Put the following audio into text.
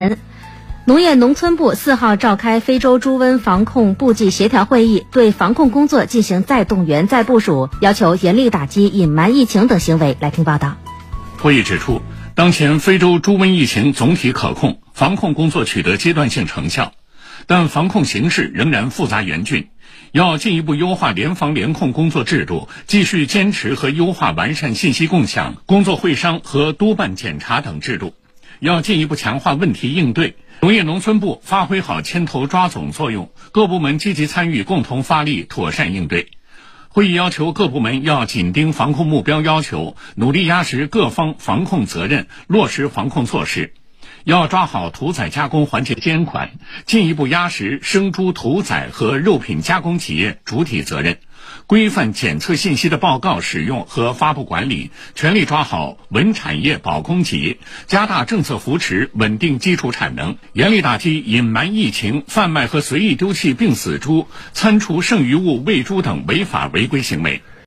人农业农村部四号召开非洲猪瘟防控部际协调会议，对防控工作进行再动员、再部署，要求严厉打击隐瞒疫情等行为。来听报道。会议指出，当前非洲猪瘟疫情总体可控，防控工作取得阶段性成效，但防控形势仍然复杂严峻，要进一步优化联防联控工作制度，继续坚持和优化完善信息共享、工作会商和督办检查等制度。要进一步强化问题应对，农业农村部发挥好牵头抓总作用，各部门积极参与，共同发力，妥善应对。会议要求各部门要紧盯防控目标要求，努力压实各方防控责任，落实防控措施。要抓好屠宰加工环节监管，进一步压实生猪屠宰和肉品加工企业主体责任，规范检测信息的报告使用和发布管理，全力抓好稳产业保供给，加大政策扶持，稳定基础产能，严厉打击隐瞒疫情、贩卖和随意丢弃病死猪、餐厨剩余物喂猪等违法违规行为。